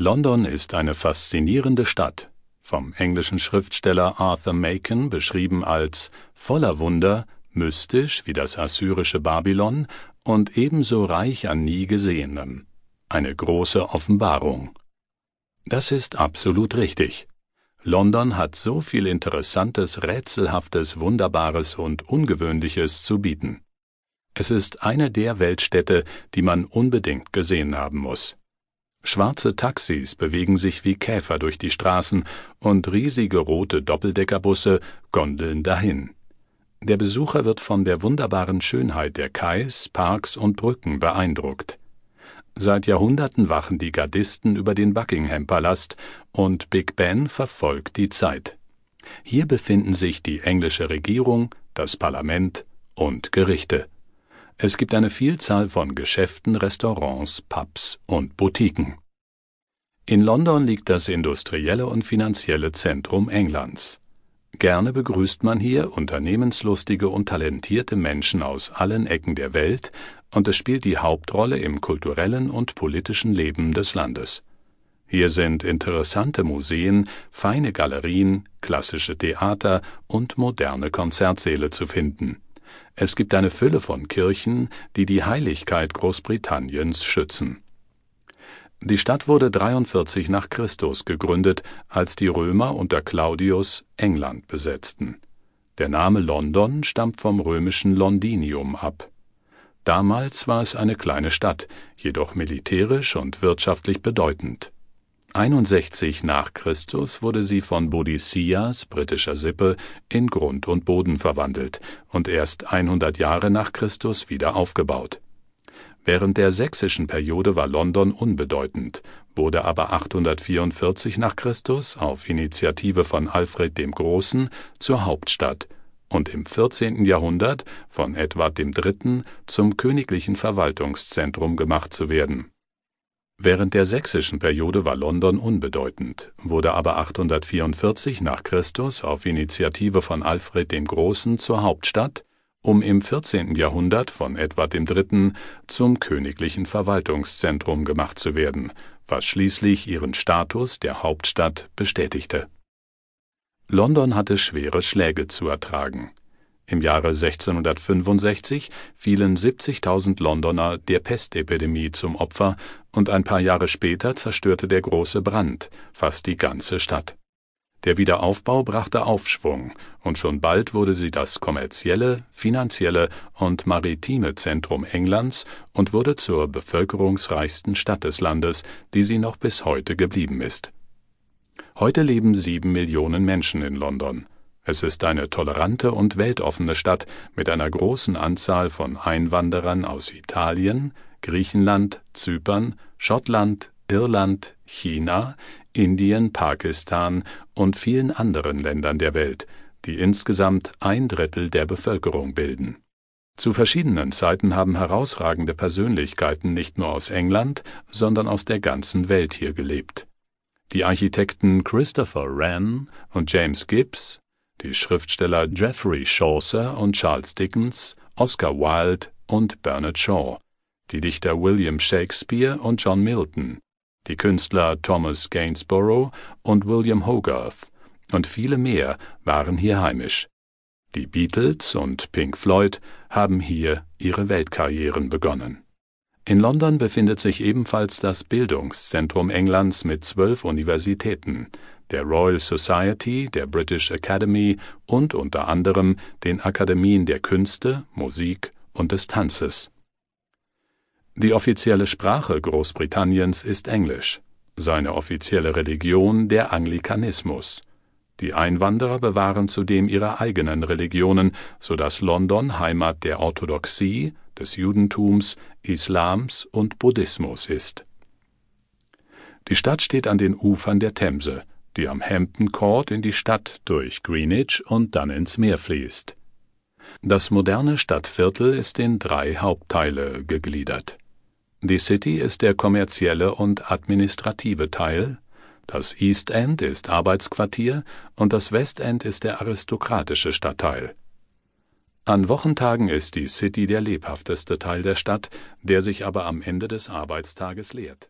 London ist eine faszinierende Stadt, vom englischen Schriftsteller Arthur Machen beschrieben als voller Wunder, mystisch wie das assyrische Babylon und ebenso reich an nie Gesehenem. Eine große Offenbarung. Das ist absolut richtig. London hat so viel Interessantes, Rätselhaftes, Wunderbares und Ungewöhnliches zu bieten. Es ist eine der Weltstädte, die man unbedingt gesehen haben muss. Schwarze Taxis bewegen sich wie Käfer durch die Straßen und riesige rote Doppeldeckerbusse gondeln dahin. Der Besucher wird von der wunderbaren Schönheit der Kais, Parks und Brücken beeindruckt. Seit Jahrhunderten wachen die Gardisten über den Buckingham-Palast und Big Ben verfolgt die Zeit. Hier befinden sich die englische Regierung, das Parlament und Gerichte. Es gibt eine Vielzahl von Geschäften, Restaurants, Pubs und Boutiquen. In London liegt das industrielle und finanzielle Zentrum Englands. Gerne begrüßt man hier unternehmenslustige und talentierte Menschen aus allen Ecken der Welt, und es spielt die Hauptrolle im kulturellen und politischen Leben des Landes. Hier sind interessante Museen, feine Galerien, klassische Theater und moderne Konzertsäle zu finden. Es gibt eine Fülle von Kirchen, die die Heiligkeit Großbritanniens schützen. Die Stadt wurde 43 nach Christus gegründet, als die Römer unter Claudius England besetzten. Der Name London stammt vom römischen Londinium ab. Damals war es eine kleine Stadt, jedoch militärisch und wirtschaftlich bedeutend 61 nach Christus wurde sie von Bodiceas britischer Sippe in Grund und Boden verwandelt und erst 100 Jahre nach Christus wieder aufgebaut. Während der sächsischen Periode war London unbedeutend, wurde aber 844 nach Christus auf Initiative von Alfred dem Großen zur Hauptstadt und im 14. Jahrhundert von Edward III. zum königlichen Verwaltungszentrum gemacht zu werden Während der sächsischen Periode war London unbedeutend, wurde aber 844 nach Christus auf Initiative von Alfred dem Großen zur Hauptstadt, um im 14. Jahrhundert von Edward III. zum königlichen Verwaltungszentrum gemacht zu werden, was schließlich ihren Status der Hauptstadt bestätigte. London hatte schwere Schläge zu ertragen im Jahre 1665 fielen 70.000 Londoner der Pestepidemie zum Opfer und ein paar Jahre später zerstörte der große Brand fast die ganze Stadt. Der Wiederaufbau brachte Aufschwung, und schon bald wurde sie das kommerzielle, finanzielle und maritime Zentrum Englands und wurde zur bevölkerungsreichsten Stadt des Landes, die sie noch bis heute geblieben ist. Heute leben sieben Millionen Menschen in London es ist eine tolerante und weltoffene Stadt mit einer großen Anzahl von Einwanderern aus Italien, Griechenland, Zypern, Schottland, Irland, China, Indien, Pakistan und vielen anderen Ländern der Welt, die insgesamt ein Drittel der Bevölkerung bilden. Zu verschiedenen Zeiten haben herausragende Persönlichkeiten nicht nur aus England, sondern aus der ganzen Welt hier gelebt. Die Architekten Christopher Wren und James Gibbs, die Schriftsteller Geoffrey Chaucer und Charles Dickens, Oscar Wilde und Bernard Shaw, die Dichter William Shakespeare und John Milton, die Künstler Thomas Gainsborough und William Hogarth und viele mehr waren hier heimisch. Die Beatles und Pink Floyd haben hier ihre Weltkarrieren begonnen. In London befindet sich ebenfalls das Bildungszentrum Englands mit zwölf Universitäten, der Royal Society, der British Academy und unter anderem den Akademien der Künste, Musik und des Tanzes. Die offizielle Sprache Großbritanniens ist Englisch, seine offizielle Religion der Anglikanismus. Die Einwanderer bewahren zudem ihre eigenen Religionen, so dass London Heimat der Orthodoxie, des Judentums, Islams und Buddhismus ist. Die Stadt steht an den Ufern der Themse die am Hampton Court in die Stadt durch Greenwich und dann ins Meer fließt. Das moderne Stadtviertel ist in drei Hauptteile gegliedert. Die City ist der kommerzielle und administrative Teil, das East End ist Arbeitsquartier und das West End ist der aristokratische Stadtteil. An Wochentagen ist die City der lebhafteste Teil der Stadt, der sich aber am Ende des Arbeitstages leert